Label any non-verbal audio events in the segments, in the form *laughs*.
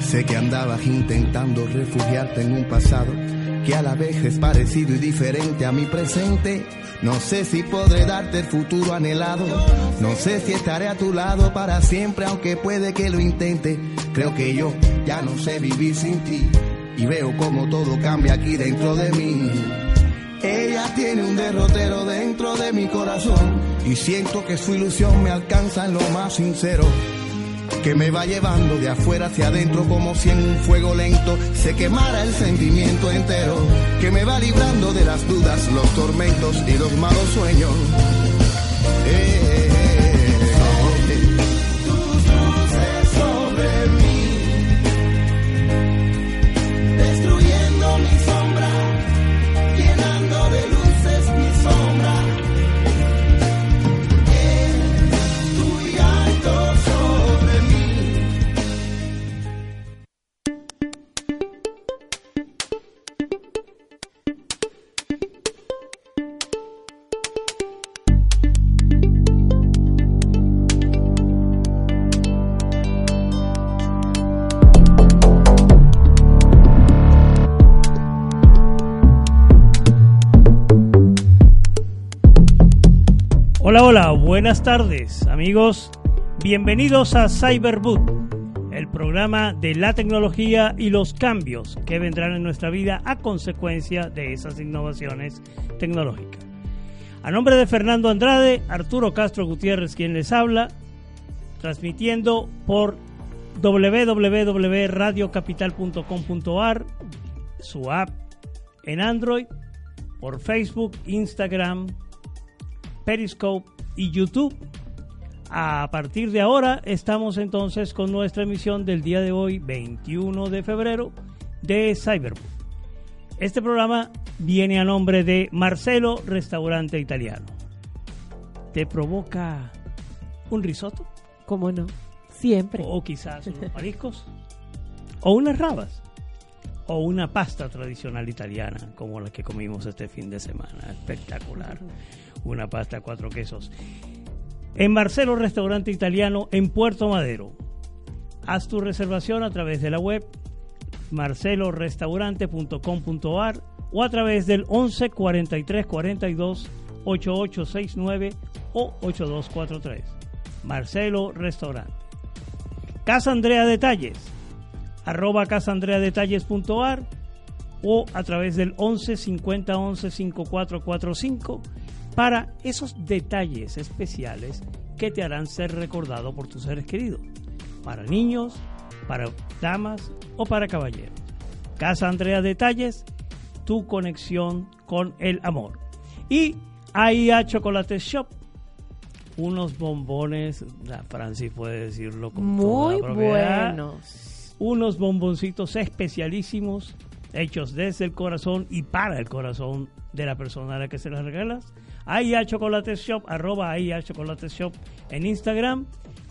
Sé que andabas intentando refugiarte en un pasado que a la vez es parecido y diferente a mi presente. No sé si podré darte el futuro anhelado. No sé si estaré a tu lado para siempre, aunque puede que lo intente. Creo que yo ya no sé vivir sin ti. Y veo como todo cambia aquí dentro de mí. Ella tiene un derrotero dentro de mi corazón. Y siento que su ilusión me alcanza en lo más sincero que me va llevando de afuera hacia adentro como si en un fuego lento se quemara el sentimiento entero, que me va librando de las dudas, los tormentos y los malos sueños. Eh, Hola, buenas tardes amigos. Bienvenidos a Cyberboot, el programa de la tecnología y los cambios que vendrán en nuestra vida a consecuencia de esas innovaciones tecnológicas. A nombre de Fernando Andrade, Arturo Castro Gutiérrez quien les habla, transmitiendo por www.radiocapital.com.ar, su app en Android, por Facebook, Instagram, Periscope y YouTube. A partir de ahora estamos entonces con nuestra emisión del día de hoy, 21 de febrero, de Cyberbook. Este programa viene a nombre de Marcelo Restaurante Italiano. ¿Te provoca un risotto? ¿Cómo no? Siempre. O quizás unos mariscos. o unas rabas. O una pasta tradicional italiana, como la que comimos este fin de semana. Espectacular una pasta cuatro quesos. En Marcelo Restaurante Italiano en Puerto Madero. Haz tu reservación a través de la web marcelorestaurante.com.ar o a través del 11 43 42 8869 o 8243. Marcelo Restaurante. Casa Andrea Detalles. Arroba casaandreadetalles.ar o a través del 11 50 11 5445 para esos detalles especiales que te harán ser recordado por tus seres queridos, para niños, para damas o para caballeros. Casa Andrea Detalles, tu conexión con el amor. Y AIA Chocolate Shop, unos bombones, Francis puede decirlo con muy buenos. Unos bomboncitos especialísimos hechos desde el corazón y para el corazón de la persona a la que se las regalas AIA Chocolate Shop, arroba AIA Chocolate Shop en Instagram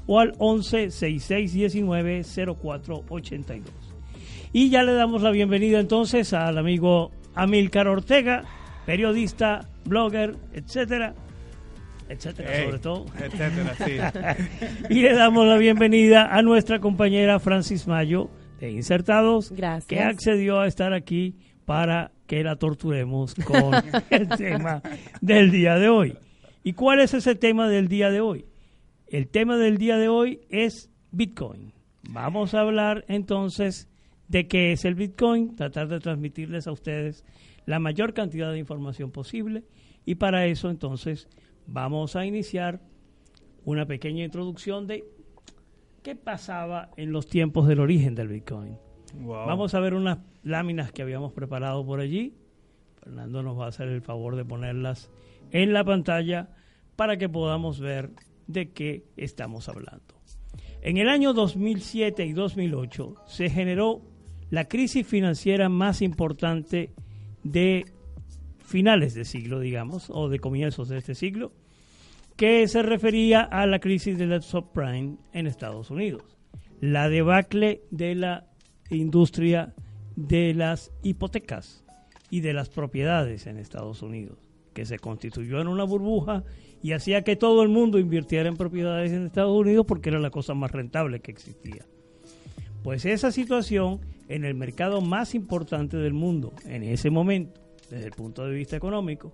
o al 11 6619 0482. Y ya le damos la bienvenida entonces al amigo Amilcar Ortega, periodista, blogger, etcétera, etcétera, sobre todo. Etcétera, sí. *laughs* y le damos la bienvenida a nuestra compañera Francis Mayo de Insertados, Gracias. que accedió a estar aquí para que la torturemos con *laughs* el tema del día de hoy. ¿Y cuál es ese tema del día de hoy? El tema del día de hoy es Bitcoin. Vamos a hablar entonces de qué es el Bitcoin, tratar de transmitirles a ustedes la mayor cantidad de información posible y para eso entonces vamos a iniciar una pequeña introducción de qué pasaba en los tiempos del origen del Bitcoin. Vamos a ver unas láminas que habíamos preparado por allí. Fernando nos va a hacer el favor de ponerlas en la pantalla para que podamos ver de qué estamos hablando. En el año 2007 y 2008 se generó la crisis financiera más importante de finales de siglo, digamos, o de comienzos de este siglo, que se refería a la crisis de la subprime en Estados Unidos. La debacle de la industria de las hipotecas y de las propiedades en Estados Unidos, que se constituyó en una burbuja y hacía que todo el mundo invirtiera en propiedades en Estados Unidos porque era la cosa más rentable que existía. Pues esa situación en el mercado más importante del mundo en ese momento, desde el punto de vista económico,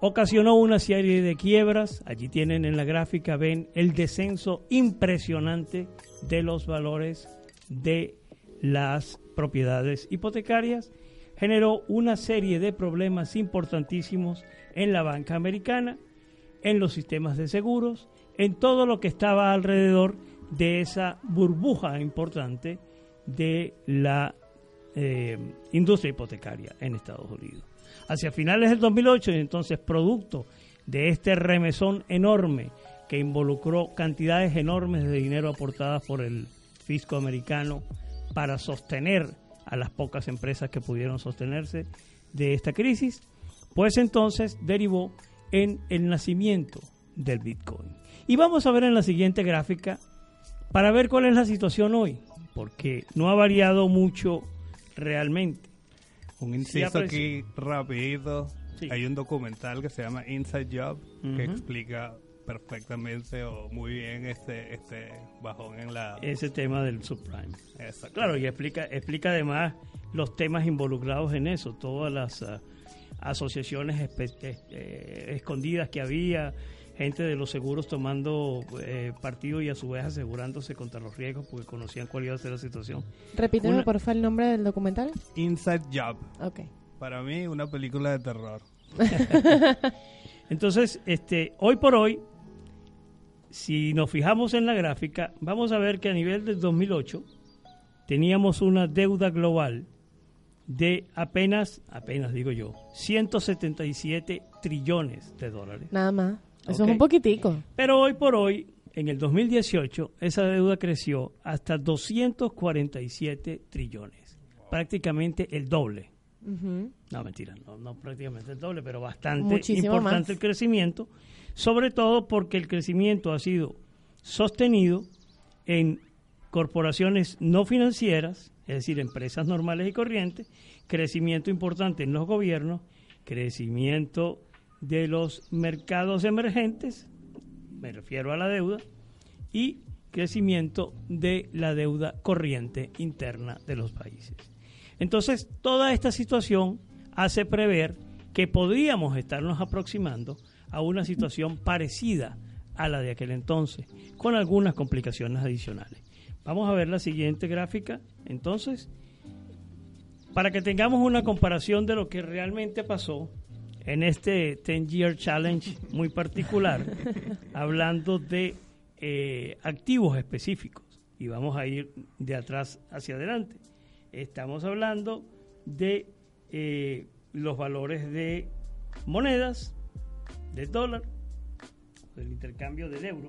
ocasionó una serie de quiebras. Allí tienen en la gráfica, ven el descenso impresionante de los valores de las propiedades hipotecarias. Generó una serie de problemas importantísimos en la banca americana, en los sistemas de seguros, en todo lo que estaba alrededor de esa burbuja importante de la eh, industria hipotecaria en Estados Unidos. Hacia finales del 2008, y entonces producto de este remesón enorme que involucró cantidades enormes de dinero aportadas por el fisco americano para sostener a las pocas empresas que pudieron sostenerse de esta crisis, pues entonces derivó en el nacimiento del Bitcoin. Y vamos a ver en la siguiente gráfica para ver cuál es la situación hoy, porque no ha variado mucho realmente. Un inciso aquí rapidito. Hay un documental que se llama Inside Job que explica perfectamente o muy bien este este bajón en la ese tema del subprime. Claro, y explica explica además los temas involucrados en eso, todas las ah, asociaciones eh, escondidas que había, gente de los seguros tomando eh, partido y a su vez asegurándose contra los riesgos porque conocían cuál iba a ser la situación. Repíteme por favor el nombre del documental. Inside Job. Ok. Para mí una película de terror. *laughs* *laughs* Entonces, este, hoy por hoy, si nos fijamos en la gráfica, vamos a ver que a nivel del 2008 teníamos una deuda global de apenas, apenas digo yo, 177 trillones de dólares. Nada más. Eso es un poquitico. Pero hoy por hoy, en el 2018, esa deuda creció hasta 247 trillones. Prácticamente el doble. No, mentira, no, prácticamente el doble, pero bastante importante el crecimiento. Sobre todo porque el crecimiento ha sido sostenido en corporaciones no financieras, es decir, empresas normales y corrientes, crecimiento importante en los gobiernos, crecimiento de los mercados emergentes, me refiero a la deuda, y crecimiento de la deuda corriente interna de los países. Entonces, toda esta situación hace prever que podríamos estarnos aproximando a una situación parecida a la de aquel entonces, con algunas complicaciones adicionales. Vamos a ver la siguiente gráfica, entonces, para que tengamos una comparación de lo que realmente pasó en este 10 Year Challenge muy particular, *laughs* hablando de eh, activos específicos. Y vamos a ir de atrás hacia adelante. Estamos hablando de eh, los valores de monedas, de dólar, del intercambio del euro.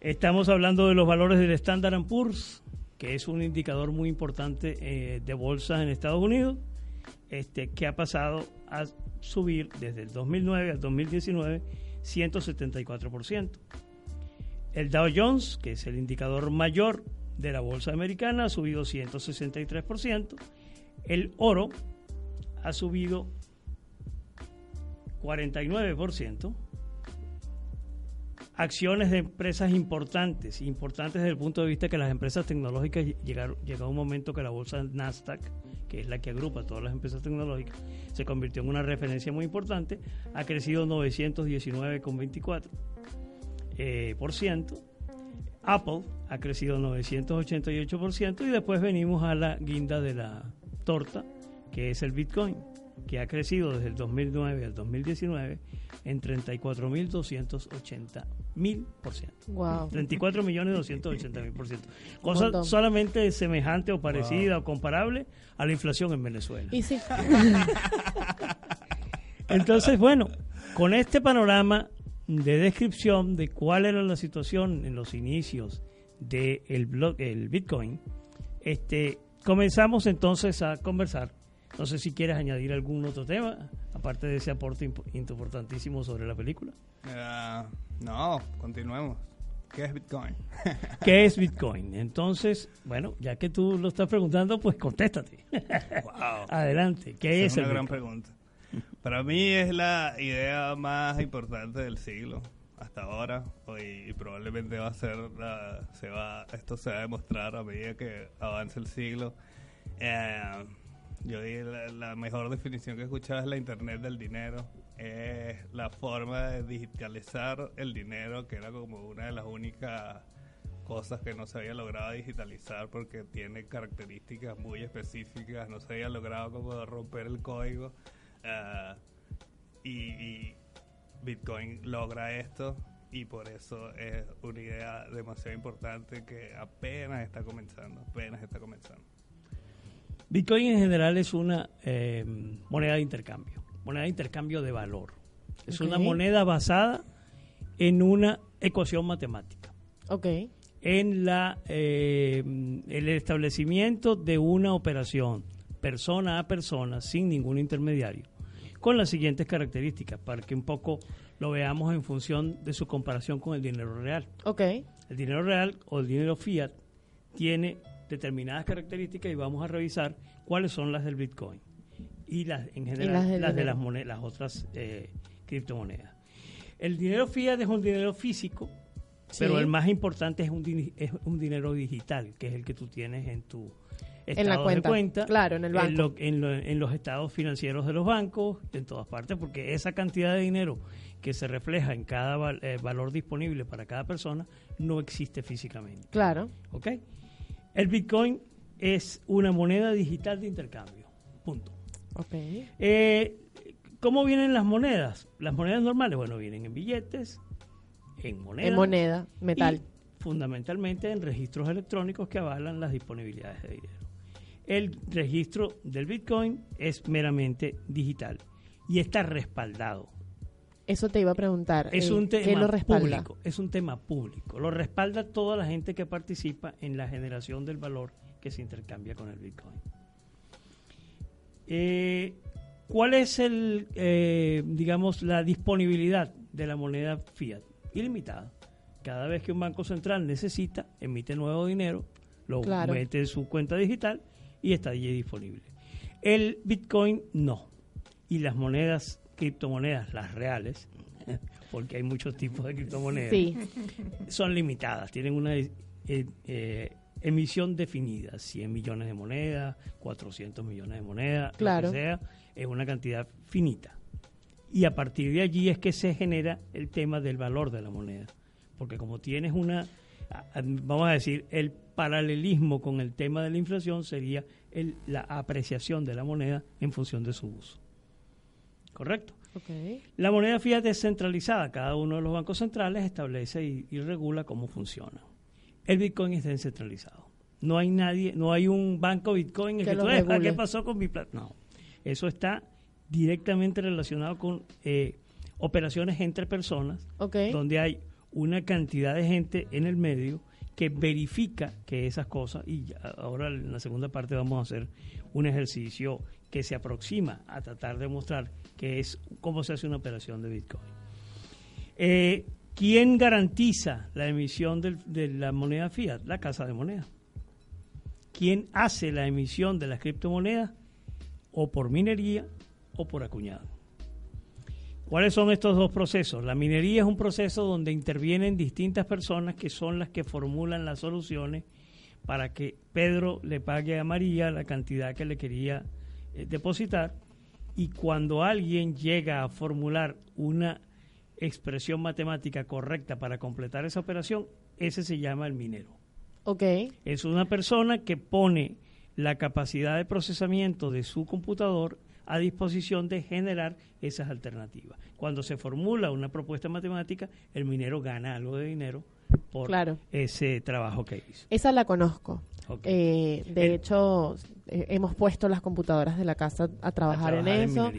Estamos hablando de los valores del Standard Poor's, que es un indicador muy importante eh, de bolsas en Estados Unidos este, que ha pasado a subir desde el 2009 al 2019 174%. El Dow Jones, que es el indicador mayor de la bolsa americana, ha subido 163%. El oro ha subido 49% acciones de empresas importantes, importantes desde el punto de vista que las empresas tecnológicas llegaron, llegó un momento que la bolsa Nasdaq, que es la que agrupa todas las empresas tecnológicas, se convirtió en una referencia muy importante, ha crecido 919,24%. Eh, por ciento. Apple ha crecido 988% y después venimos a la guinda de la torta, que es el Bitcoin, que ha crecido desde el 2009 al 2019 en 34.280 mil por ciento. Wow. 34 millones 280 mil por ciento. Cosa solamente semejante o parecida o comparable a la inflación en Venezuela. Y sí. *laughs* Entonces, bueno, con este panorama de descripción de cuál era la situación en los inicios del de el Bitcoin, este, comenzamos entonces a conversar. No sé si quieres añadir algún otro tema, aparte de ese aporte importantísimo sobre la película. Uh, no, continuemos. ¿Qué es Bitcoin? *laughs* ¿Qué es Bitcoin? Entonces, bueno, ya que tú lo estás preguntando, pues contéstate. *laughs* Wow. Adelante. ¿Qué es, es una gran pregunta. Para mí es la idea más importante del siglo. hasta ahora y, probablemente va a ser se va esto se va a demostrar a medida que avance el siglo eh, yo diría la, mejor definición que he escuchado es la internet del dinero. Es la forma de digitalizar el dinero que era como una de las únicas cosas que no se había logrado digitalizar porque tiene características muy específicas. No se había logrado como romper el código. Eh, y Bitcoin logra esto y por eso es una idea demasiado importante que apenas está comenzando, apenas está comenzando. Bitcoin en general es una eh, moneda de intercambio, moneda de intercambio de valor. Es una moneda basada en una ecuación matemática. Ok. En la, eh, el establecimiento de una operación persona a persona sin ningún intermediario con las siguientes características, para que un poco lo veamos en función de su comparación con el dinero real. Ok. El dinero real o el dinero fiat tiene determinadas características y vamos a revisar cuáles son las del Bitcoin y las en general las, de las monedas, las otras eh, criptomonedas. El dinero fiat es un dinero físico, pero el más importante es un, es un dinero digital, que es el que tú tienes en tu en la cuenta, claro, en el banco. En, los estados financieros de los bancos, en todas partes, porque esa cantidad de dinero que se refleja en cada eh, valor disponible para cada persona no existe físicamente. Claro. ¿Ok? El Bitcoin es una moneda digital de intercambio. Punto. Eh, ¿Cómo vienen las monedas? Las monedas normales, bueno, vienen en billetes, en moneda. En moneda, metal. fundamentalmente en registros electrónicos que avalan las disponibilidades de dinero. El registro del Bitcoin es meramente digital y está respaldado. Eso te iba a preguntar. Es un tema público. Es un tema público. Lo respalda toda la gente que participa en la generación del valor que se intercambia con el Bitcoin. Eh, ¿Cuál es el, eh, digamos, la disponibilidad de la moneda fiat? Ilimitada. Cada vez que un banco central necesita, emite nuevo dinero, lo mete en su cuenta digital y está allí disponible. El Bitcoin no. Y las monedas, criptomonedas, las reales, *laughs* porque hay muchos tipos de criptomonedas, son limitadas, tienen una eh, eh, emisión definida, 100 millones de monedas, 400 millones de monedas, lo que sea, es una cantidad finita. Y a partir de allí es que se genera el tema del valor de la moneda. Porque como tienes una, vamos a decir, el paralelismo con el tema de la inflación sería la apreciación de la moneda en función de su uso. ¿Correcto? La moneda fiat es centralizada. Cada uno de los bancos centrales establece y, regula cómo funciona. El Bitcoin está descentralizado. No hay nadie, no hay un banco Bitcoin en que, tú ah, ¿qué pasó con mi plata? No. Eso está directamente relacionado con eh, operaciones entre personas, donde hay una cantidad de gente en el medio que verifica que esas cosas, y ahora en la segunda parte vamos a hacer un ejercicio que se aproxima a tratar de mostrar es cómo se hace una operación de Bitcoin. Eh, ¿Quién garantiza la emisión de la moneda fiat? La casa de moneda. ¿Quién hace la emisión de las criptomonedas? O por minería o por acuñado. ¿Cuáles son estos dos procesos? La minería es un proceso donde intervienen distintas personas que son las que formulan las soluciones para que Pedro le pague a María la cantidad que le quería eh, depositar y cuando alguien llega a formular una expresión matemática correcta para completar esa operación, ese se llama el minero. Ok. Es una persona que pone la capacidad de procesamiento de su computador a disposición de generar esas alternativas. Cuando se formula una propuesta matemática, el minero gana algo de dinero por ese trabajo que hizo. Esa la conozco. Eh, de hecho, eh, hemos puesto las computadoras de la casa a trabajar, en eso.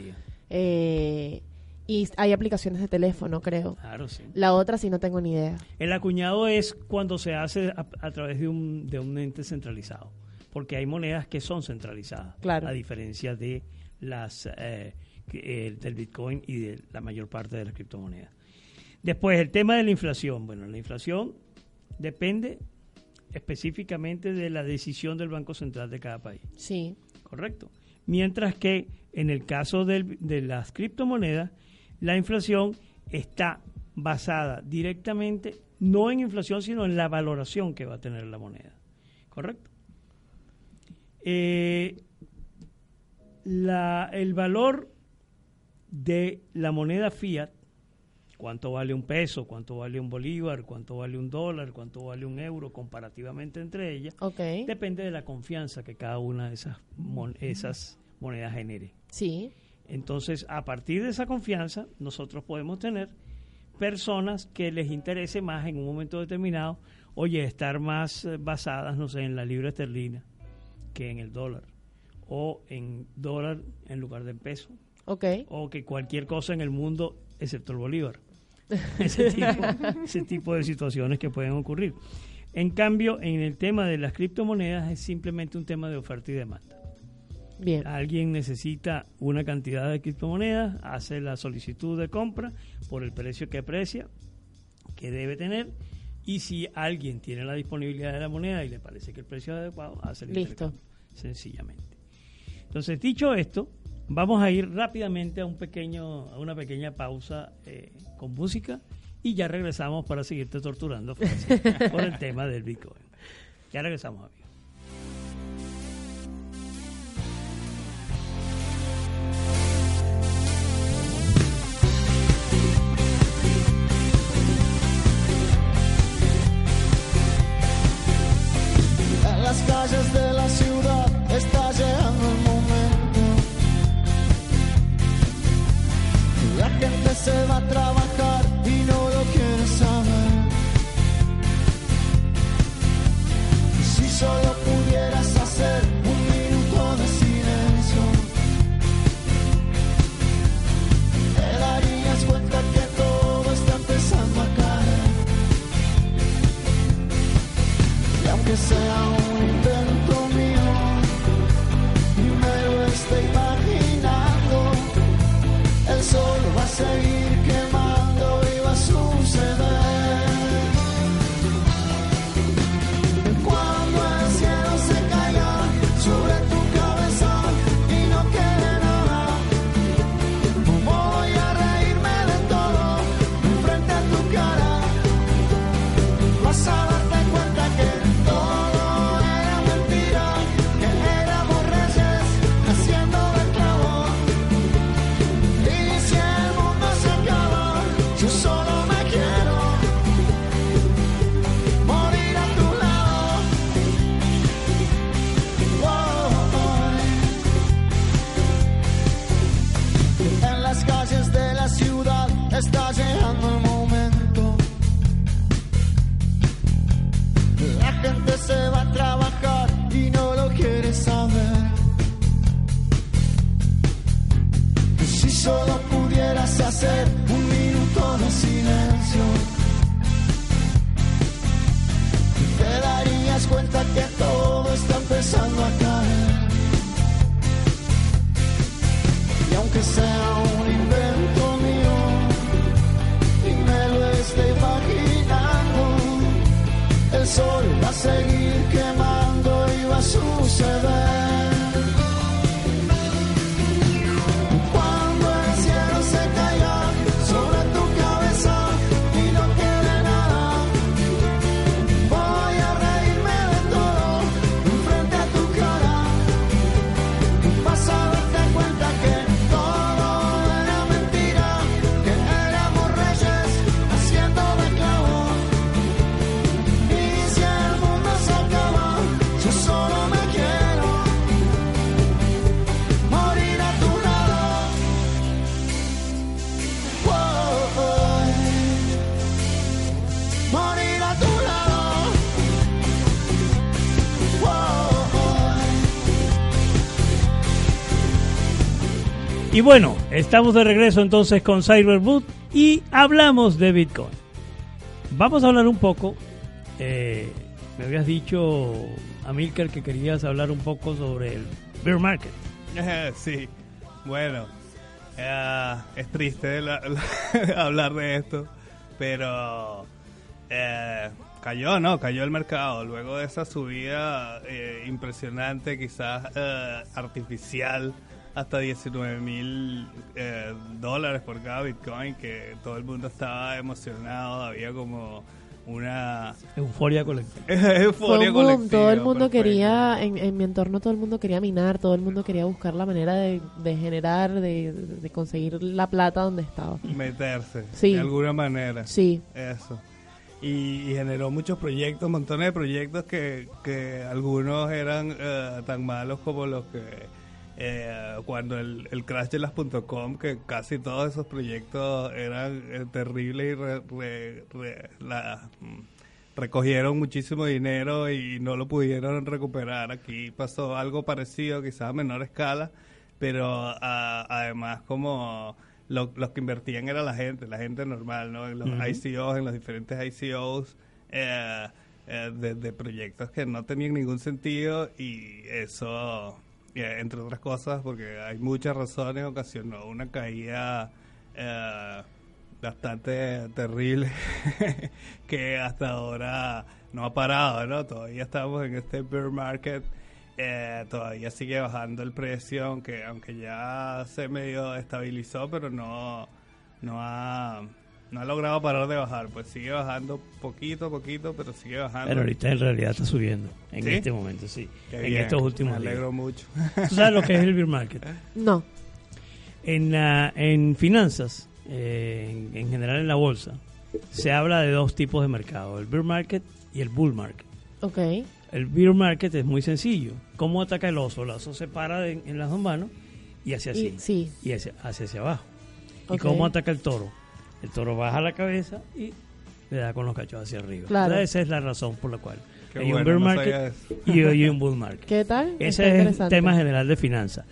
Eh, y hay aplicaciones de teléfono, creo. Claro, sí. La otra sí no tengo ni idea. El acuñado es cuando se hace a, través de un, de un ente centralizado, porque hay monedas que son centralizadas, claro. a diferencia de las eh, del Bitcoin y de la mayor parte de las criptomonedas. Después, el tema de la inflación. Bueno, la inflación depende específicamente de la decisión del Banco Central de cada país. Sí. Correcto. Mientras que en el caso de las criptomonedas, la inflación está basada directamente, no en inflación, sino en la valoración que va a tener la moneda. ¿Correcto? Eh, la, el valor de la moneda fiat, cuánto vale un peso, cuánto vale un bolívar, cuánto vale un dólar, cuánto vale un euro comparativamente entre ellas, depende de la confianza que cada una de esas, esas monedas genere. Sí. Entonces, a partir de esa confianza, nosotros podemos tener personas que les interese más en un momento determinado, oye, estar más eh, basadas, no sé, en la libra esterlina que en el dólar, o en dólar en lugar de en peso, okay. o que cualquier cosa en el mundo, excepto el bolívar. *laughs* ese, tipo, ese tipo de situaciones que pueden ocurrir. En cambio, en el tema de las criptomonedas es simplemente un tema de oferta y demanda. Bien. Alguien necesita una cantidad de criptomonedas, hace la solicitud de compra por el precio que aprecia, que debe tener, y si alguien tiene la disponibilidad de la moneda y le parece que el precio es adecuado, hace el Listo. sencillamente. Entonces, dicho esto, vamos a ir rápidamente a un pequeño, a una pequeña pausa eh, con música y ya regresamos para seguirte torturando *laughs* por el tema del Bitcoin. Ya regresamos, amigos. calles de la ciudad está llegando se va a trabajar y no lo quiere saber. Si solo pudieras hacer un minuto de silencio, te darías cuenta que todo está empezando a caer. Y aunque sea un Y bueno, estamos de regreso entonces con Cyberboot y hablamos de Bitcoin. Vamos a hablar un poco. Eh, me habías dicho, Amilcar, que querías hablar un poco sobre el bear market. *laughs* sí, bueno, eh, es triste *laughs* hablar de esto, pero eh, cayó, ¿no? Cayó el mercado luego de esa subida impresionante, quizás artificial hasta 19 mil eh, dólares por cada Bitcoin, que todo el mundo estaba emocionado, había como una euforia colectiva. *laughs* euforia colectiva, todo el mundo quería, en, mi entorno todo el mundo quería minar, todo el mundo quería buscar la manera de, generar, de, conseguir la plata donde estaba. Meterse, de alguna manera. Sí. Eso. Y, generó muchos proyectos, montones de proyectos que, que algunos eran eh, tan malos como los que eh, cuando el, el, crash de las .com, que casi todos esos proyectos eran eh, terribles y mm, recogieron muchísimo dinero y no lo pudieron recuperar. Aquí pasó algo parecido, quizás a menor escala, pero además como los que invertían era la gente, la gente normal, ¿no? En los ICOs, en los diferentes ICOs. Eh, eh, de, de proyectos que no tenían ningún sentido y eso entre otras cosas, porque hay muchas razones, ocasionó una caída eh, bastante terrible *laughs* que hasta ahora no ha parado, ¿no? Todavía estamos en este bear market, eh, todavía sigue bajando el precio, aunque, aunque ya se medio estabilizó, pero no, no ha no ha logrado parar de bajar, pues sigue bajando poquito a poquito, pero sigue bajando. Pero ahorita en realidad está subiendo, en este momento, sí. en estos últimos Me alegro mucho. ¿Tú sabes lo que es el beer market? *laughs* No. En, en finanzas, eh, en, general en la bolsa, se habla de dos tipos de mercado, el beer market y el bull market. Ok. El beer market es muy sencillo. ¿Cómo ataca el oso? El oso se para en, las dos manos y hace así. Y, sí. Y hace, hacia abajo. ¿Y cómo ataca el toro? El toro baja la cabeza y le da con los cachos hacia arriba. Claro. esa es la razón por la cual hay un bear market y hay un bull market. ¿Qué tal? Ese es el tema general de finanzas.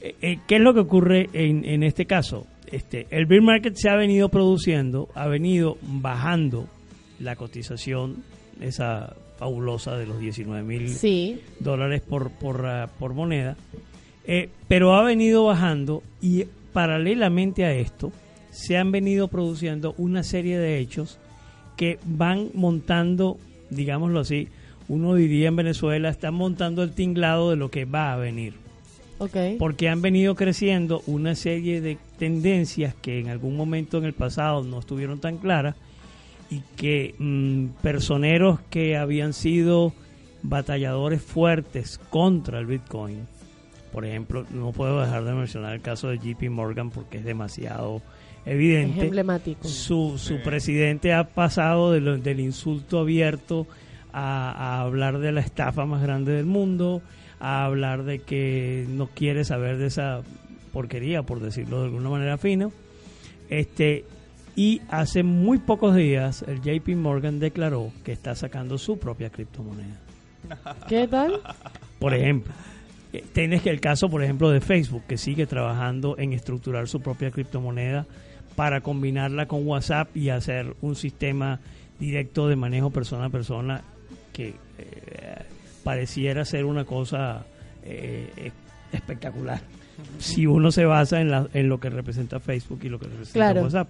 Eh, eh, ¿Qué es lo que ocurre en, en este caso? Este, el bear market se ha venido produciendo, ha venido bajando la cotización, esa fabulosa de los 19 mil dólares por, por, ah, por moneda, eh, pero ha venido bajando y paralelamente a esto, se han venido produciendo una serie de hechos que van montando, digámoslo así, uno diría en Venezuela, están montando el tinglado de lo que va a venir. Okay. Porque han venido creciendo una serie de tendencias que en algún momento en el pasado no estuvieron tan claras y que mm, personeros que habían sido batalladores fuertes contra el Bitcoin, por ejemplo, no puedo dejar de mencionar el caso de JP Morgan porque es demasiado evidente. emblemático. Su, su presidente ha pasado del insulto abierto a, hablar de la estafa más grande del mundo, a hablar de que no quiere saber de esa porquería, por decirlo de alguna manera fina. Este, y hace muy pocos días el JP Morgan declaró que está sacando su propia criptomoneda. *laughs* ¿Qué tal? Por ejemplo, eh, tienes que el caso, por ejemplo, de Facebook, que sigue trabajando en estructurar su propia criptomoneda para combinarla con WhatsApp y hacer un sistema directo de manejo persona a persona que eh, pareciera ser una cosa eh, espectacular. Si uno se basa en, la, en lo que representa Facebook y lo que representa WhatsApp.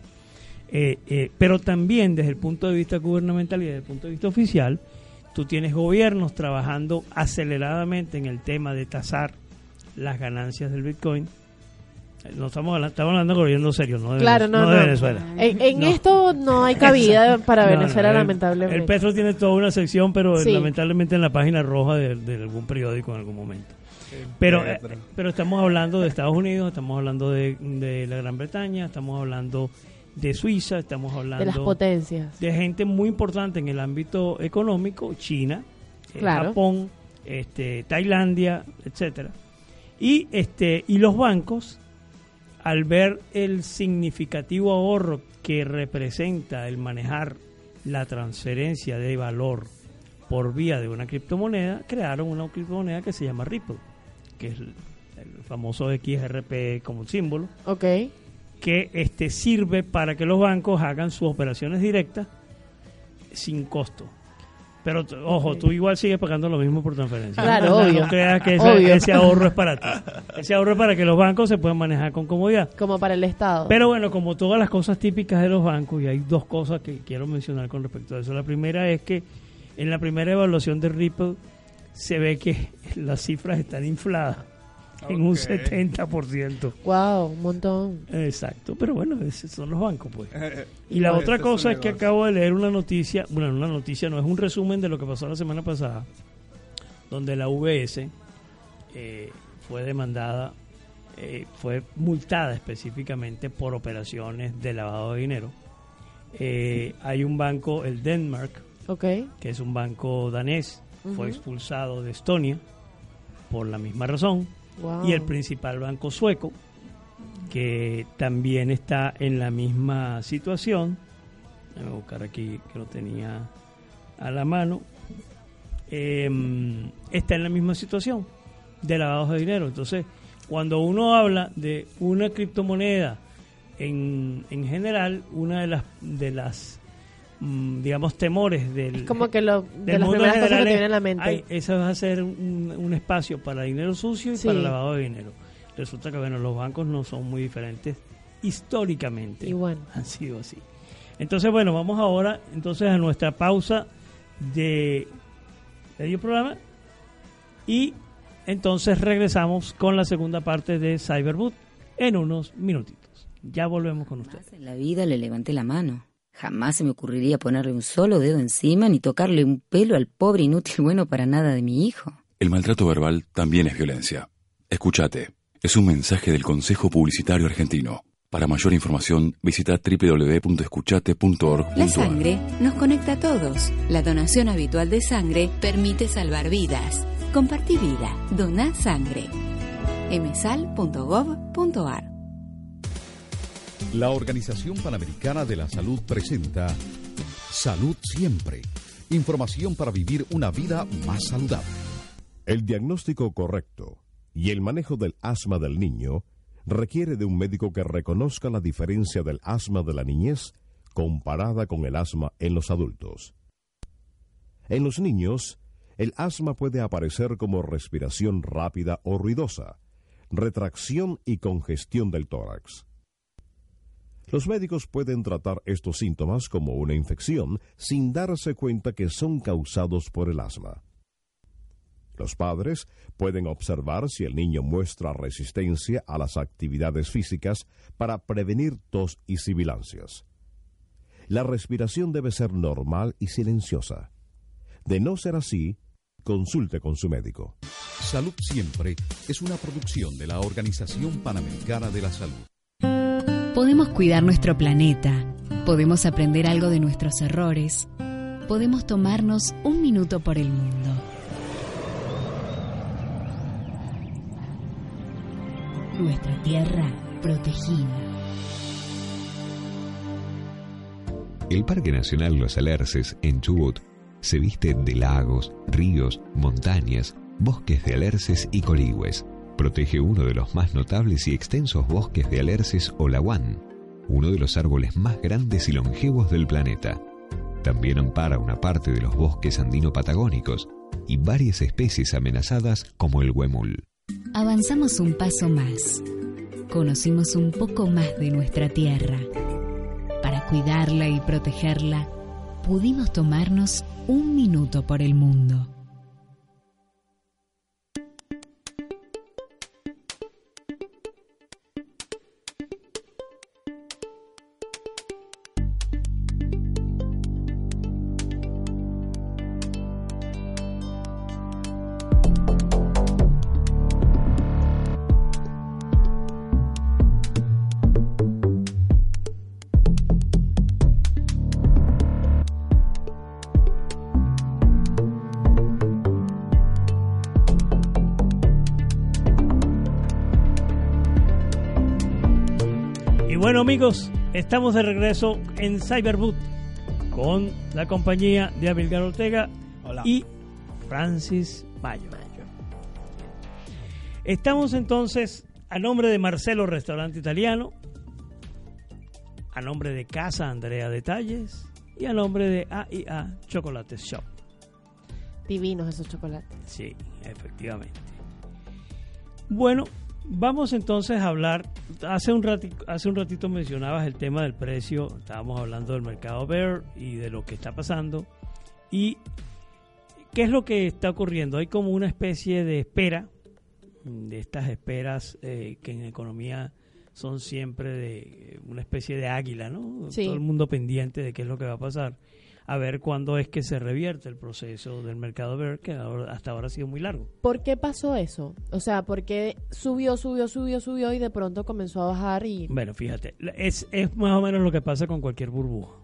Eh, pero también desde el punto de vista gubernamental y desde el punto de vista oficial, tú tienes gobiernos trabajando aceleradamente en el tema de tasar las ganancias del Bitcoin no estamos hablando, estamos hablando de gobierno serio, no de, Venezuela. En, esto no hay *laughs* cabida para Venezuela, lamentablemente. El Petro tiene toda una sección, pero lamentablemente en la página roja de, algún periódico en algún momento. Pero, eh, pero estamos hablando de Estados Unidos, estamos hablando de, la Gran Bretaña, estamos hablando de Suiza, estamos hablando de las potencias, de gente muy importante en el ámbito económico, China, eh, Japón, este, Tailandia, etcétera. Y este y los bancos al ver el significativo ahorro que representa el manejar la transferencia de valor por vía de una criptomoneda, crearon una criptomoneda que se llama Ripple, que es el, famoso XRP como símbolo. Ok. Que este sirve para que los bancos hagan sus operaciones directas sin costo. Pero ojo, tú igual sigues pagando lo mismo por transferencia. Claro, obvio. No creas que ese, ahorro es para ti. Ese ahorro es para que los bancos se puedan manejar con comodidad. Como para el Estado. Pero bueno, como todas las cosas típicas de los bancos, y hay dos cosas que quiero mencionar con respecto a eso. La primera es que en la primera evaluación de Ripple se ve que *laughs* las cifras están infladas. En un 70%. Wow, un montón. Exacto, pero bueno, esos son los bancos, pues. y la otra cosa es que acabo de leer una noticia, bueno, una noticia no, es un resumen de lo que pasó la semana pasada, donde la VS eh, fue demandada, eh, fue multada específicamente por operaciones de lavado de dinero. Eh, hay un banco, el Denmark, okay. que es un banco danés, fue expulsado de Estonia por la misma razón. Y el principal banco sueco, que también está en la misma situación. Voy a buscar aquí que lo tenía a la mano. Em, está en la misma situación de lavado de dinero. Entonces, cuando uno habla de una criptomoneda en, en general, una de las, de las digamos, temores del. como que lo, de las primeras cosas que te vienen a la mente. eso va a ser un, espacio para dinero sucio y para lavado de dinero. Resulta que, bueno, los bancos no son muy diferentes históricamente. Y bueno. *laughs* Han sido así. Entonces, bueno, vamos ahora entonces a nuestra pausa de medio programa y entonces regresamos con la segunda parte de Cyberboot en unos minutitos. Ya volvemos con ustedes. En la vida le levanté la mano. Jamás se me ocurriría ponerle un solo dedo encima ni tocarle un pelo al pobre inútil bueno para nada de mi hijo. El maltrato verbal también es violencia. Escúchate. Es un mensaje del Consejo Publicitario Argentino. Para mayor información, visita www.escuchate.org. La sangre nos conecta a todos. La donación habitual de sangre permite salvar vidas. Compartí vida. Doná sangre. emsal.gov.ar la Organización Panamericana de la Salud presenta Salud Siempre. Información para vivir una vida más saludable. El diagnóstico correcto y el manejo del asma del niño requiere de un médico que reconozca la diferencia del asma de la niñez comparada con el asma en los adultos. En los niños, el asma puede aparecer como respiración rápida o ruidosa, retracción y congestión del tórax. Los médicos pueden tratar estos síntomas como una infección sin darse cuenta que son causados por el asma. Los padres pueden observar si el niño muestra resistencia a las actividades físicas para prevenir tos y sibilancias. La respiración debe ser normal y silenciosa. De no ser así, consulte con su médico. Salud Siempre es una producción de la Organización Panamericana de la Salud. Podemos cuidar nuestro planeta, podemos aprender algo de nuestros errores, podemos tomarnos un minuto por el mundo. Nuestra tierra protegida. El Parque Nacional Los Alerces en Chubut se viste de lagos, ríos, montañas, bosques de alerces y coligües Protege uno de los más notables y extensos bosques de alerces o laguán, uno de los árboles más grandes y longevos del planeta. También ampara una parte de los bosques andino-patagónicos y varias especies amenazadas como el huemul. Avanzamos un paso más. Conocimos un poco más de nuestra tierra. Para cuidarla y protegerla, pudimos tomarnos un minuto por el mundo. Amigos, estamos de regreso en Cyberboot con la compañía de Abilgar Ortega y Francis Mayo. Estamos entonces a nombre de Marcelo Restaurante Italiano, a nombre de Casa Andrea Detalles y a nombre de AIA Chocolate Shop. Divinos esos chocolates. Sí, efectivamente. Bueno, Vamos entonces a hablar, hace un, ratito, hace un ratito mencionabas el tema del precio, estábamos hablando del mercado Bear y de lo que está pasando. ¿Y qué es lo que está ocurriendo? Hay como una especie de espera de estas esperas eh, que en economía son siempre de una especie de águila, ¿no? Todo el mundo pendiente de qué es lo que va a pasar, a ver cuándo es que se revierte el proceso del mercado verde, que hasta ahora ha sido muy largo. ¿Por qué pasó eso? O sea, ¿por qué subió, subió, subió, subió y de pronto comenzó a bajar y... Bueno, fíjate, es, es más o menos lo que pasa con cualquier burbuja.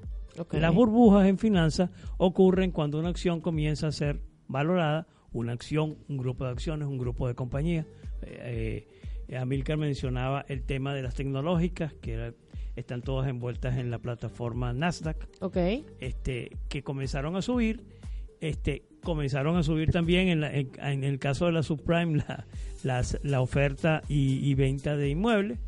Las burbujas en finanzas ocurren cuando una acción comienza a ser valorada, una acción, un grupo de acciones, un grupo de compañías. Eh, eh, Amilcar mencionaba el tema de las tecnológicas, que están todas envueltas en la plataforma Nasdaq. Este, que comenzaron a subir. Este, comenzaron a subir también en, en, el caso de la subprime la, las, la oferta y, venta de inmuebles.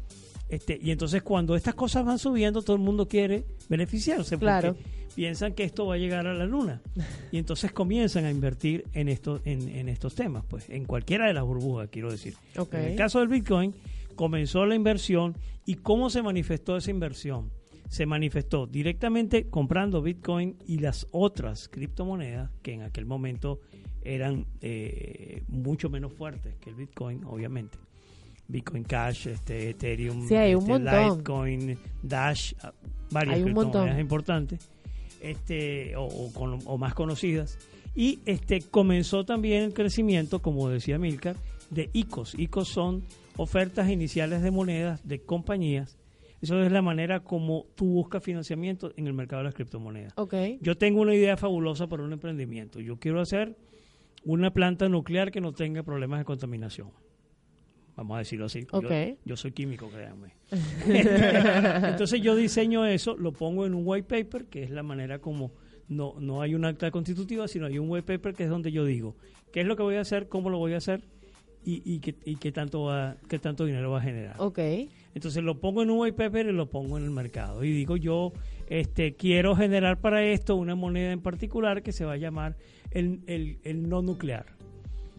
Este, y entonces cuando estas cosas van subiendo, todo el mundo quiere beneficiarse. Claro piensan que esto va a llegar a la luna y entonces comienzan a invertir en estos en, estos temas pues en cualquiera de las burbujas quiero decir en el caso del Bitcoin comenzó la inversión y cómo se manifestó esa inversión se manifestó directamente comprando Bitcoin y las otras criptomonedas que en aquel momento eran eh, mucho menos fuertes que el Bitcoin obviamente Bitcoin Cash, este, Ethereum, este, Litecoin, Dash, ah, varias criptomonedas importantes este, o, más conocidas. Y este comenzó también el crecimiento, como decía Milcar, de ICOs. ICOs son ofertas iniciales de monedas de compañías. Eso es la manera como tú buscas financiamiento en el mercado de las criptomonedas. Okay. Yo tengo una idea fabulosa para un emprendimiento. Yo quiero hacer una planta nuclear que no tenga problemas de contaminación. Vamos a decirlo así. Yo, soy químico, créanme. *laughs* Entonces yo diseño eso, lo pongo en un white paper, que es la manera como no, no hay un acta constitutiva, sino hay un white paper que es donde yo digo qué es lo que voy a hacer, cómo lo voy a hacer y, y, qué, y qué, tanto va, qué tanto dinero va a generar. Okay. Entonces lo pongo en un white paper y lo pongo en el mercado. Y digo yo este quiero generar para esto una moneda en particular que se va a llamar el, el, el no nuclear.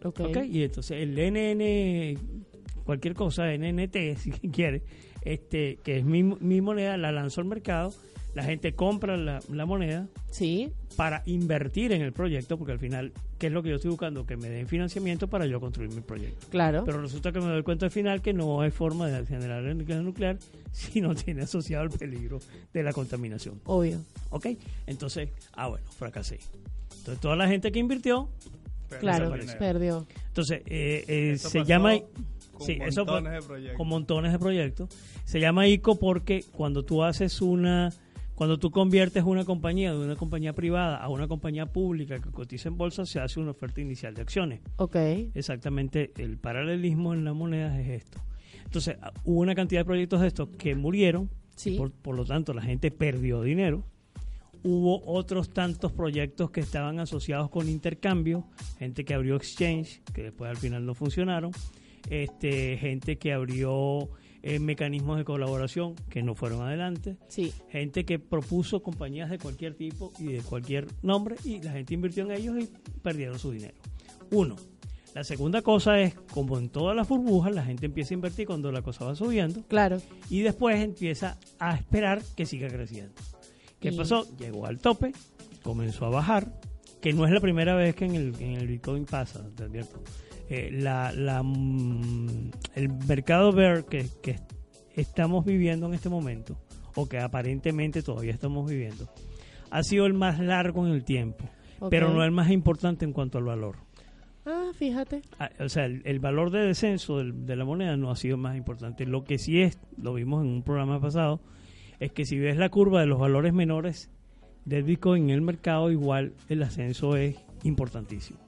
Okay. Y entonces el NN cualquier cosa, NNT, *laughs* si quiere, este, que es mi, mi moneda, la lanzo al mercado, la gente compra la, moneda sí. para invertir en el proyecto, porque al final, ¿qué es lo que yo estoy buscando? Que me den financiamiento para yo construir mi proyecto. Claro. Pero resulta que me doy cuenta al final que no hay forma de generar energía nuclear *laughs* si no tiene asociado el peligro de la contaminación. Obvio. ¿Ok? Entonces, ah, bueno, fracasé. Entonces, toda la gente que invirtió, claro, perdió. Entonces, eh, eh, se llama con sí, montones de proyectos. Con montones de proyectos. Se llama ICO porque cuando tú haces una, cuando tú conviertes una compañía de una compañía privada a una compañía pública que cotiza en bolsa, se hace una oferta inicial de acciones. Ok. Exactamente, el paralelismo en las monedas es esto. Entonces, ah, hubo una cantidad de proyectos de estos que murieron, sí. por, por lo tanto la gente perdió dinero hubo otros tantos proyectos que estaban asociados con intercambio, gente que abrió exchange, que después al final no funcionaron, este, gente que abrió eh, mecanismos de colaboración que no fueron adelante, sí. gente que propuso compañías de cualquier tipo y de cualquier nombre y la gente invirtió en ellos y perdieron su dinero. Uno. La segunda cosa es, como en todas las burbujas, la gente empieza a invertir cuando la cosa va subiendo. Claro. Y después empieza a esperar que siga creciendo. ¿Qué pasó? Llegó al tope, comenzó a bajar, que no es la primera vez que en el, en el Bitcoin pasa, te advierto. Eh, la, la, mm, el mercado bear que, que estamos viviendo en este momento, o que aparentemente todavía estamos viviendo, ha sido el más largo en el tiempo, pero no el más importante en cuanto al valor. Ah, fíjate. Ah, o sea, el, valor de descenso de la moneda no ha sido más importante. Lo que sí es, lo vimos en un programa pasado, es que si ves la curva de los valores menores del Bitcoin en el mercado, igual el ascenso es importantísimo.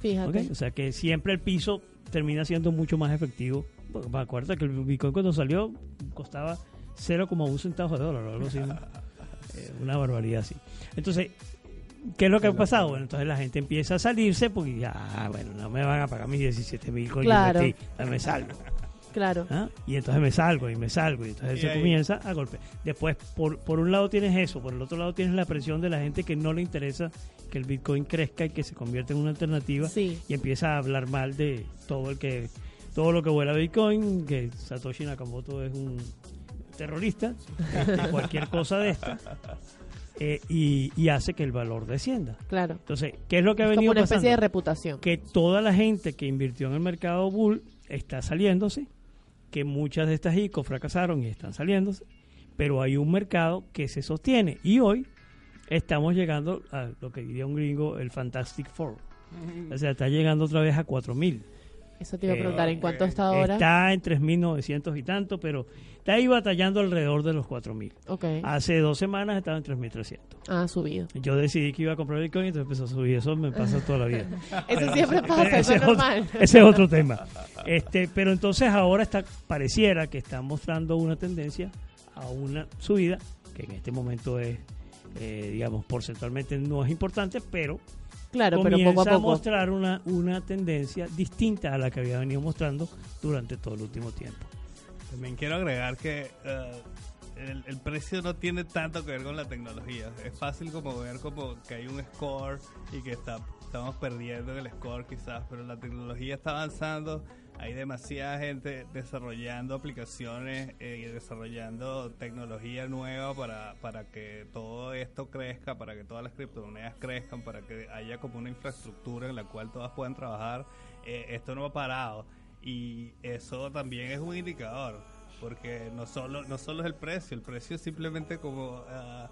Fíjate. O sea que siempre el piso termina siendo mucho más efectivo. Me acuerdo que el Bitcoin cuando salió costaba 0,1 centavos de dólar o algo así. *laughs* Eh, una barbaridad así. Entonces, ¿qué es lo que ha pasado? Bueno, entonces la gente empieza a salirse porque ya, ah, bueno, no me van a pagar mis 17 mil claro. me salgo. Claro. ¿Ah? Y entonces me salgo y me salgo y entonces se comienza a golpear. Después, por, por un lado tienes eso, por el otro lado tienes la presión de la gente que no le interesa que el Bitcoin crezca y que se convierta en una alternativa y empieza a hablar mal de todo el que todo lo que vuela Bitcoin, que Satoshi Nakamoto es un terrorista, este, cualquier cosa de esta. Eh, y, hace que el valor descienda. Claro. Entonces, ¿qué es lo que ha venido como una especie de reputación. Que toda la gente que invirtió en el mercado bull está saliéndose, que muchas de estas ICO fracasaron y están saliéndose, pero hay un mercado que se sostiene y hoy estamos llegando a lo que diría un gringo, el Fantastic Four. O sea, está llegando otra vez a 4000. Eso te iba a preguntar, ¿en cuánto está ahora? Está en 3.900 y tanto, pero está ahí batallando alrededor de los 4.000. Okay. Hace dos semanas estaba en 3.300. Ah, subido. Yo decidí que iba a comprar Bitcoin y entonces empezó a subir. Eso me pasa toda la vida. *laughs* eso siempre pasa, eso es normal. *laughs* ese es otro tema. Este, pero entonces ahora está pareciera que está mostrando una tendencia a una subida, que en este momento es, eh, digamos, porcentualmente no es importante, pero claro, comienza pero poco a, poco. mostrar una, una tendencia distinta a la que había venido mostrando durante todo el último tiempo. También quiero agregar que uh, el, el, precio no tiene tanto que ver con la tecnología. Es fácil como ver como que hay un score y que está, estamos perdiendo el score quizás, pero la tecnología está avanzando hay demasiada gente desarrollando aplicaciones eh, y desarrollando tecnología nueva para, para que todo esto crezca, para que todas las criptomonedas crezcan, para que haya como una infraestructura en la cual todas puedan trabajar. Eh, esto no ha parado y eso también es un indicador, porque no solo, no solo es el precio, el precio es simplemente como... Uh,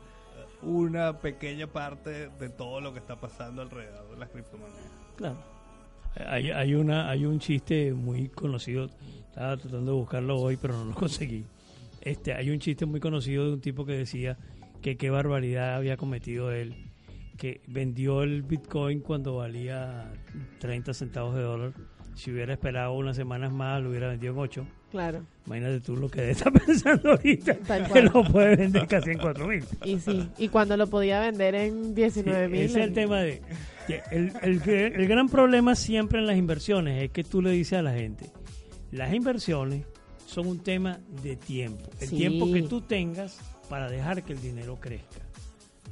una pequeña parte de todo lo que está pasando alrededor de las criptomonedas. Claro. Hay, hay, una, hay un chiste muy conocido, estaba tratando de buscarlo hoy, pero no lo conseguí. Este, hay un chiste muy conocido de un tipo que decía que qué barbaridad había cometido él, que vendió el Bitcoin cuando valía 30 centavos de dólar. Si hubiera esperado unas semanas más, lo hubiera vendido en 8. Claro. Imagínate tú lo que está *laughs* pensando ahorita, que lo puede vender casi en 4 mil. Y sí, y cuando lo podía vender en 19 mil. Sí, ese es el tema de el, el, el, gran problema siempre en las inversiones es que tú le dices a la gente, las inversiones son un tema de tiempo, el Sí. tiempo que tú tengas para dejar que el dinero crezca.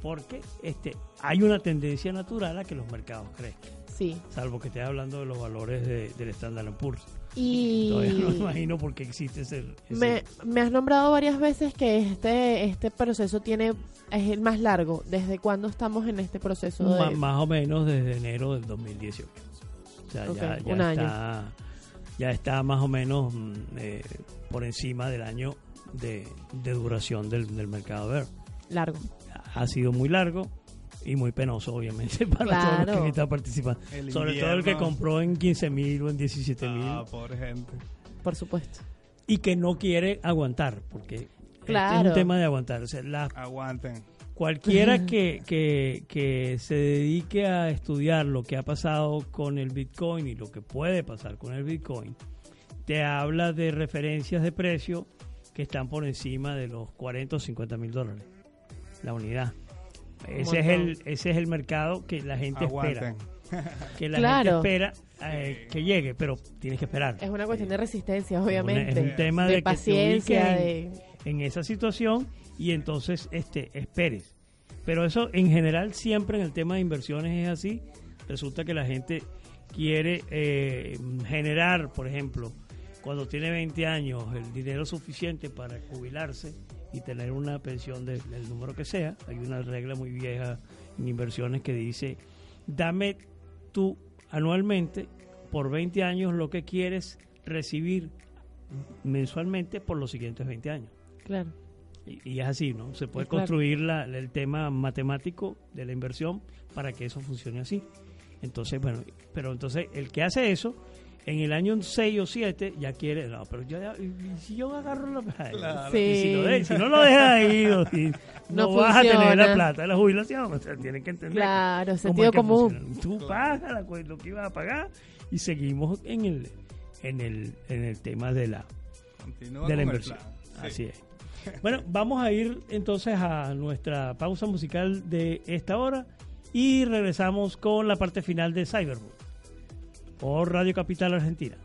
Porque este, hay una tendencia natural a que los mercados crezcan, Sí. salvo que estés hablando de los valores de- del Standard Poor's. Y *laughs* Todavía no me imagino por qué existe ese... ese- me, me has nombrado varias veces que este este proceso tiene es el más largo. ¿Desde cuándo estamos en este proceso? De, más o menos desde enero del 2018. O sea, ya, ya un año. está, ya está más o menos mm, eh, por encima del año de, de duración del, del mercado verde. largo. Ha sido muy largo y muy penoso, obviamente, *laughs* para todos los Claro. que están participando. El Sobre todo el que compró en 15 mil o en 17 mil Ah, pobre gente. Por supuesto. y que no quiere aguantar, porque este es Claro. un tema de aguantar. O sea, la Aguanten. Cualquiera que, que, que se dedique a estudiar lo que ha pasado con el Bitcoin y lo que puede pasar con el Bitcoin, te habla de referencias de precio que están por encima de los 40 o 50 mil dólares la unidad. Ese es, el, ese es el mercado que la gente espera. *laughs* Que la Claro. gente espera eh, que llegue, pero tienes que esperar. Es una cuestión de resistencia, obviamente. es un tema de, de que te paciencia, de... en esa situación y entonces este esperes. Pero eso en general siempre en el tema de inversiones es así. Resulta que la gente quiere eh, generar, por ejemplo, cuando tiene 20 años, el dinero suficiente para jubilarse y tener una pensión de- del número que sea. Hay una regla muy vieja en inversiones que dice, dame tú anualmente por 20 años lo que quieres recibir mensualmente por los siguientes 20 años. Claro. Y, y es así, ¿no? Se puede claro. construir la- el tema matemático de la inversión para que eso funcione así. Entonces, bueno, pero entonces el que hace eso, en el año 6 o 7 ya quiere, no, pero yo, si yo agarro la Claro. y si, Sí. lo de- si no lo dejas ahí, o si no, No *laughs* vas a tener la plata de la jubilación, o sea, tienen que entender. Claro, sentido es que común. funciona. Tú pagas lo que ibas a pagar y seguimos en el, en el, en el tema de la, Continúa de la inversión. Sí. Así es. Bueno, vamos a ir entonces a nuestra pausa musical de esta hora y regresamos con la parte final de Cyberbook por Radio Capital Argentina.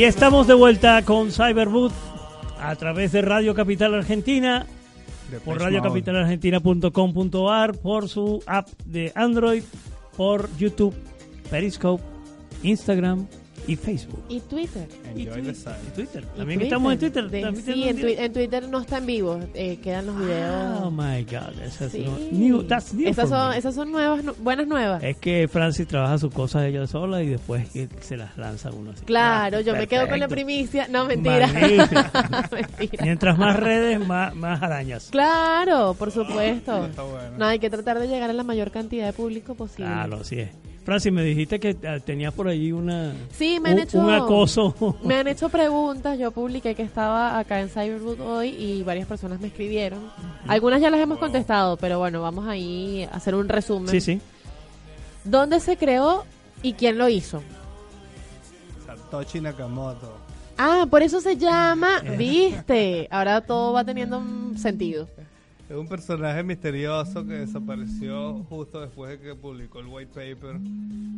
Y estamos de vuelta con Cyberboot a través de Radio Capital Argentina, por radiocapitalargentina.com.ar, por su app de Android, por YouTube, Periscope, Instagram y Facebook. Y Twitter. Y, Twitter. También estamos en Twitter. sí, en, Twitter no está en vivo. Eh, quedan los videos. Oh my God. Esas, son, esas son nuevas, buenas nuevas. Es que Francis trabaja sus cosas ella sola y después se las lanza uno así. Claro, yo me quedo con la primicia. *laughs* No, mentira. Mientras más redes, más, más arañas. Claro, por supuesto. No, hay que tratar de llegar a la mayor cantidad de público posible. Claro, así es. Francis, me dijiste que ah, tenías por allí una, sí, me han hecho, un acoso. *laughs* Me han hecho preguntas. Yo publiqué que estaba acá en Cyberboot hoy y varias personas me escribieron. Algunas ya las hemos contestado, pero bueno, vamos ahí a hacer un resumen. Sí, sí. ¿Dónde se creó y quién lo hizo? Satoshi Nakamoto. Ah, por eso se llama, viste. Ahora todo va teniendo un sentido. *laughs* Es un personaje misterioso que desapareció justo después de que publicó el white paper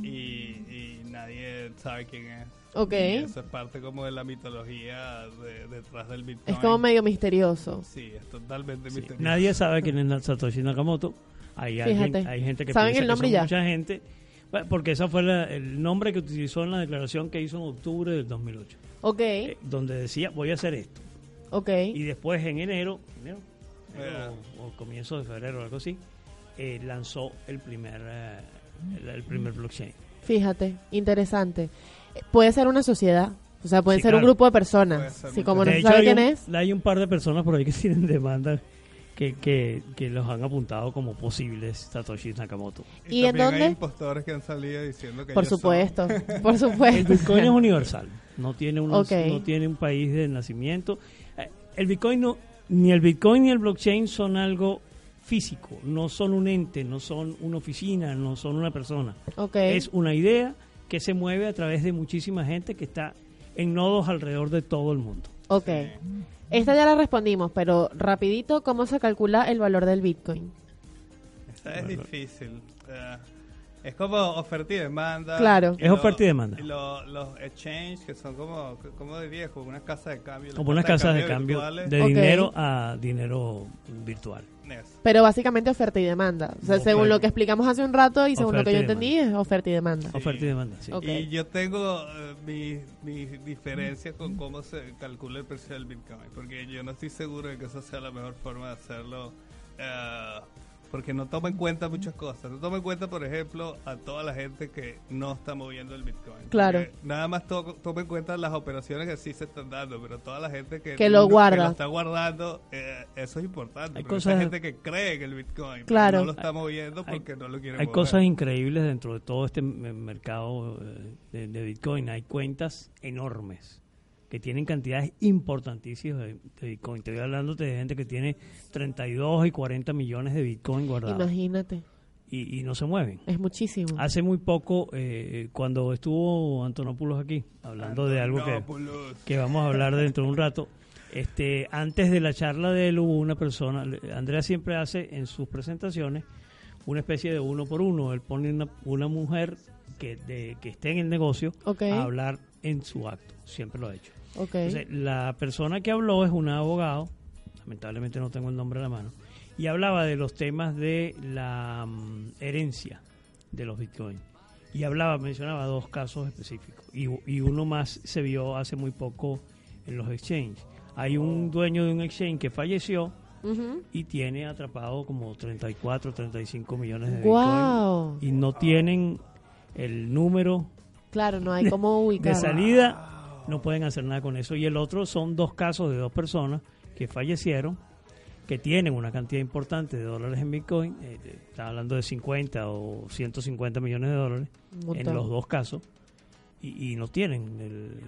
y, y nadie sabe quién es. Ok. Y eso es parte como de la mitología detrás del Bitcoin. Es como medio misterioso. Sí, es totalmente misterioso. Nadie sabe quién es Satoshi Nakamoto. Hay, alguien, hay gente que ¿Saben el nombre que ya? mucha gente. Porque ese fue el nombre que utilizó en la declaración que hizo en octubre del 2008. Ok. Eh, donde decía, voy a hacer esto. Ok. Y después en enero, enero, o, comienzo de febrero o algo así, eh, lanzó el primer, eh, el, primer blockchain. Fíjate, interesante. Puede ser una sociedad, o sea, pueden ser un grupo de personas. Si como no se sabe quién es. Hay un par de personas por ahí que *laughs* tienen demanda que, que, que, los han apuntado como posibles Satoshi Nakamoto. ¿Y, ¿Y en dónde? Hay impostores que han salido diciendo que Por supuesto, *laughs* por supuesto. El Bitcoin es universal, no tiene, unos, no tiene un país de nacimiento. Eh, el Bitcoin no, ni el Bitcoin ni el blockchain son algo físico, no son un ente, no son una oficina, no son una persona. Okay. Es una idea que se mueve a través de muchísima gente que está en nodos alrededor de todo el mundo. Ok. Esta ya la respondimos, pero rapidito, ¿cómo se calcula el valor del Bitcoin? Esta es difícil. Uh, es como oferta y demanda. Claro. Es oferta y demanda. Y lo, los exchange, que son como, como diría, como una casa de cambio. Como unas casas de cambio, de, dinero a dinero virtual. Pero básicamente oferta y demanda. O sea, según lo que explicamos hace un rato y según lo que yo entendí, es oferta y demanda. Oferta y demanda, sí. Y yo tengo uh, mi, mi diferencia con cómo se calcula el precio del Bitcoin, porque yo no estoy seguro de que esa sea la mejor forma de hacerlo. Uh, porque no toma en cuenta muchas cosas. No toma en cuenta, por ejemplo, a toda la gente que no está moviendo el Bitcoin. Claro. nada más to toma en cuenta las operaciones que sí se están dando, pero toda la gente que, que lo guarda. Que lo está guardando, eh, eso es importante. Hay cosas, gente que cree que el Bitcoin claro. no lo está moviendo porque hay, no lo quiere Hay mover. cosas increíbles dentro de todo este mercado eh, de, de Bitcoin. Hay cuentas enormes que tienen cantidades importantísimas de, de, Bitcoin. Estoy hablando de gente que tiene 32 y 40 millones de Bitcoin guardados. Imagínate. Y, y no se mueven. Es muchísimo. Hace muy poco, eh, cuando estuvo Antonopoulos aquí, hablando de algo que, que vamos a hablar dentro de un rato, este, antes de la charla de él hubo una persona, Andrea siempre hace en sus presentaciones una especie de uno por uno. Él pone una, una mujer que, de, que esté en el negocio okay. a hablar en su acto. Siempre lo ha hecho. Okay. Entonces, la persona que habló es un abogado, lamentablemente no tengo el nombre a la mano, y hablaba de los temas de la um, herencia de los bitcoins. Y hablaba, mencionaba dos casos específicos. Y, y, uno más se vio hace muy poco en los exchanges. Hay un dueño de un exchange que falleció uh -huh. y tiene atrapado como 34, 35 millones de wow. bitcoins. Y no tienen el número Claro, no hay como ubicar. de salida no pueden hacer nada con eso. Y el otro son dos casos de dos personas que fallecieron, que tienen una cantidad importante de dólares en Bitcoin, eh, está hablando de 50 o 150 millones de dólares en los dos casos, y, y no tienen el,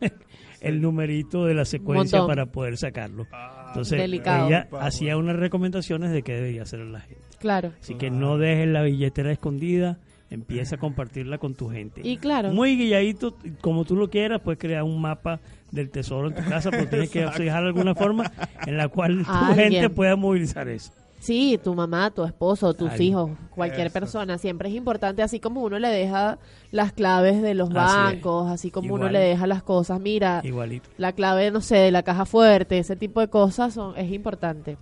*laughs* el numerito de la secuencia para poder sacarlo. Entonces, Delicado. ella hacía unas recomendaciones de qué debería hacer la gente. Claro. Así que no dejes la billetera escondida, empieza a compartirla con tu gente. Y claro. Muy guilladito, como tú lo quieras, puedes crear un mapa del tesoro en tu casa, pero tienes que fijar alguna forma en la cual tu Alguien. gente pueda movilizar eso. Sí, tu mamá, tu esposo, tus hijos, cualquier Eso. persona. Siempre es importante, así como uno le deja las claves de los Así bancos, así como Igual. uno le deja las cosas. Mira, Igualito. la clave, no sé, de la caja fuerte, ese tipo de cosas son, es importante.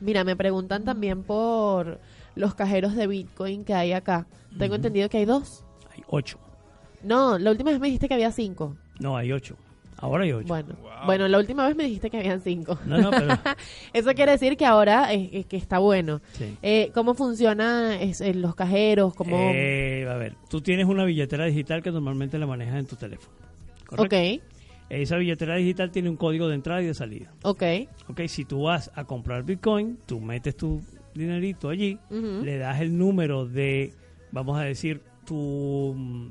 Mira, me preguntan también por los cajeros de Bitcoin que hay acá. Tengo entendido que hay dos. Hay ocho. No, la última vez me dijiste que había cinco. No, hay ocho. Ahora hay ocho. Bueno, Wow. bueno, la última vez me dijiste que habían cinco. No, no, pero *laughs* Eso quiere decir que ahora es, es que está bueno. sí. Eh, ¿Cómo funciona es, en los cajeros? ¿Cómo? Eh, a ver, tú tienes una billetera digital que normalmente la manejas en tu teléfono. ¿correcto? ok, Esa billetera digital tiene un código de entrada y de salida. ok. Ok, si tú vas a comprar Bitcoin, tú metes tu dinerito allí, le das el número de, vamos a decir, tu, mm,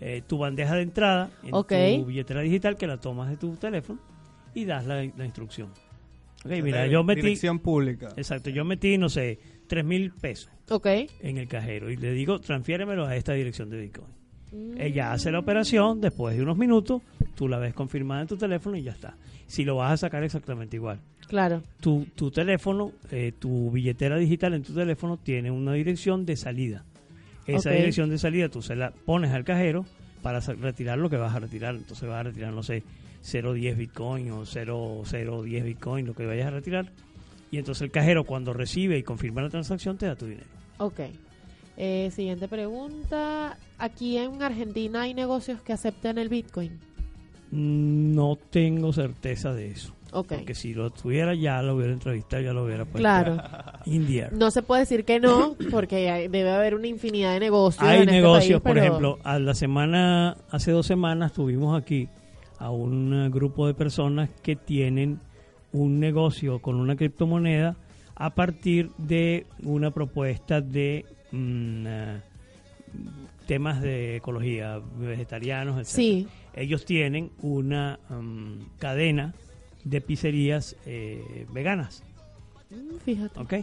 eh, tu bandeja de entrada en tu billetera digital que la tomas de tu teléfono y das la, la instrucción. Ok, mira, yo metí, Dirección pública. exacto, yo metí, no sé, tres mil pesos Ok. en el cajero y le digo, transfiéremelo a esta dirección de Bitcoin. Mm, Ella hace la operación, después de unos minutos, tú la ves confirmada en tu teléfono y ya está. Si lo vas a sacar exactamente igual. Claro. Tu, tu teléfono, eh, tu billetera digital en tu teléfono tiene una dirección de salida. Esa dirección de salida tú se la pones al cajero para retirar lo que vas a retirar. Entonces vas a retirar, no sé, 0.10 Bitcoin o 0.010 Bitcoin, lo que vayas a retirar. Y entonces el cajero cuando recibe y confirma la transacción te da tu dinero. Ok. Eh, siguiente pregunta. Aquí en Argentina hay negocios que acepten el Bitcoin. Mm, No tengo certeza de eso. Ok. Porque si lo tuviera ya lo hubiera entrevistado, ya lo hubiera puesto Claro. in the air. No se puede decir que no, porque hay- debe haber una infinidad de negocios. Hay en este negocios, país, por pero- ejemplo, a la semana, hace dos semanas tuvimos aquí a un eh, grupo de personas que tienen un negocio con una criptomoneda a partir de una propuesta de mm, eh, temas de ecología, vegetarianos, etc. Sí. Ellos tienen una mm, cadena de pizzerías eh, veganas. Mm, Fíjate. ¿Ok?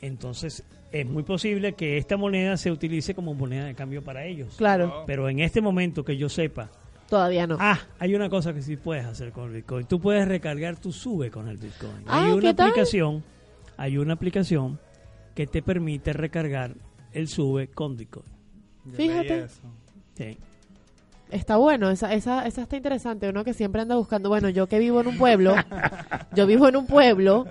Entonces, es muy posible que esta moneda se utilice como moneda de cambio para ellos. Claro. Pero en este momento que yo sepa, Todavía no. ah, hay una cosa que sí puedes hacer con el Bitcoin. Tú puedes recargar tu sube con el Bitcoin. Ah, hay una ¿qué tal? aplicación, hay una aplicación que te permite recargar el sube con Bitcoin. Fíjate. Sí. Está bueno, esa, esa, esa está interesante. Uno que siempre anda buscando. Bueno, yo que vivo en un pueblo, yo vivo en un pueblo.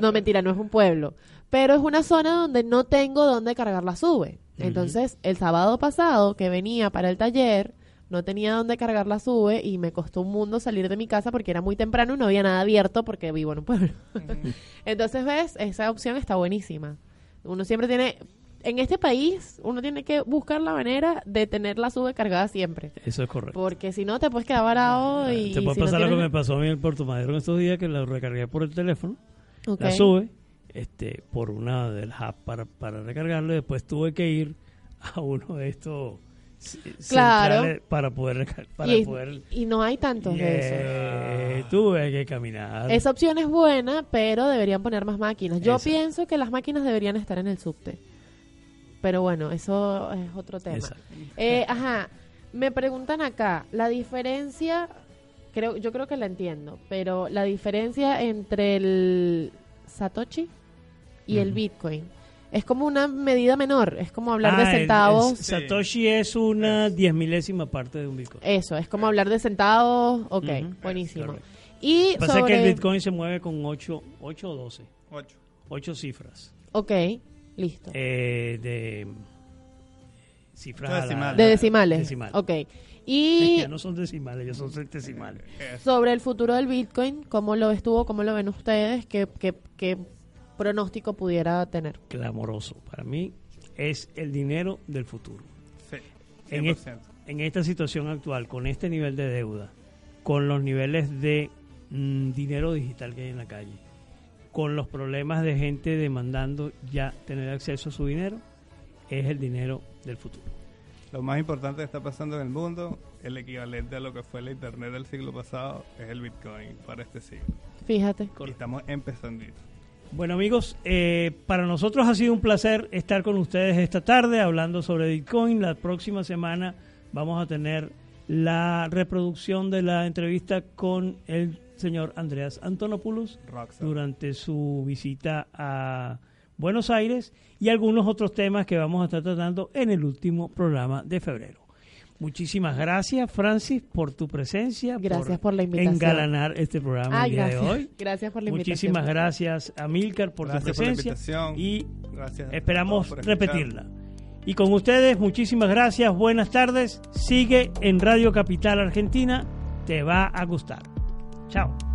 No, mentira, no es un pueblo. Pero es una zona donde no tengo dónde cargar la sube. Entonces, el sábado pasado que venía para el taller, no tenía dónde cargar la sube y me costó un mundo salir de mi casa porque era muy temprano y no había nada abierto porque vivo en un pueblo. *laughs* Entonces, ves, esa opción está buenísima. Uno siempre tiene, en este país, uno tiene que buscar la manera de tener la sube cargada siempre. Eso es correcto. Porque si no, te puedes quedar varado y. Te puede si no pasar lo que me pasó a mí en el Puerto Madero en estos días, que la recargué por el teléfono, la sube, este, por una del hub para, para recargarlo, y después tuve que ir a uno de estos Claro. para poder para y, poder y no hay tantos de eso. Eh, tuve que caminar. Esa opción es buena, pero deberían poner más máquinas. Yo Exacto. pienso que las máquinas deberían estar en el subte. Pero bueno, eso es otro tema. Eh, ajá, me preguntan acá, la diferencia, creo, yo creo que la entiendo, pero la diferencia entre el Satoshi y el Ujú. Bitcoin es como una medida menor, es como hablar Ah, de el- el centavos. Satoshi es una diez milésima parte de un Bitcoin. Eso, es como hablar de centavos, ok, Ujú. buenísimo. Correcto. Y Pasa sobre... que el Bitcoin se mueve con 8, 8 o 12. Ocho. 8 cifras. Ok, listo. Eh, de cifras Decimales. de decimales. Decimal. Ok. Y Ya no son decimales, ya son centesimales. sobre el futuro del Bitcoin, ¿cómo lo estuvo? ¿Cómo lo ven ustedes? ¿Qué, qué, qué pronóstico pudiera tener? Clamoroso. Para mí es el dinero del futuro. Sí, En, 100%. es- en esta situación actual, con este nivel de deuda, con los niveles de mm, dinero digital que hay en la calle, con los problemas de gente demandando ya tener acceso a su dinero, es el dinero del futuro. Lo más importante que está pasando en el mundo, el equivalente a lo que fue la Internet del siglo pasado, es el Bitcoin para este siglo. Fíjate. Y estamos empezando. Bueno amigos, eh, para nosotros ha sido un placer estar con ustedes esta tarde hablando sobre Bitcoin. La próxima semana vamos a tener la reproducción de la entrevista con el señor Andreas Antonopoulos Rockstar. durante su visita a Buenos Aires y algunos otros temas que vamos a estar tratando en el último programa de febrero. Muchísimas gracias, Francis, por tu presencia. Gracias por la invitación. Engalanar este programa Ay, el día gracias. de hoy. Gracias por la invitación. Muchísimas gracias a Milcar por Gracias tu por la presencia invitación. y Gracias esperamos repetirla. Y con ustedes, muchísimas gracias, buenas tardes. Sigue en Radio Capital Argentina, te va a gustar. Chao.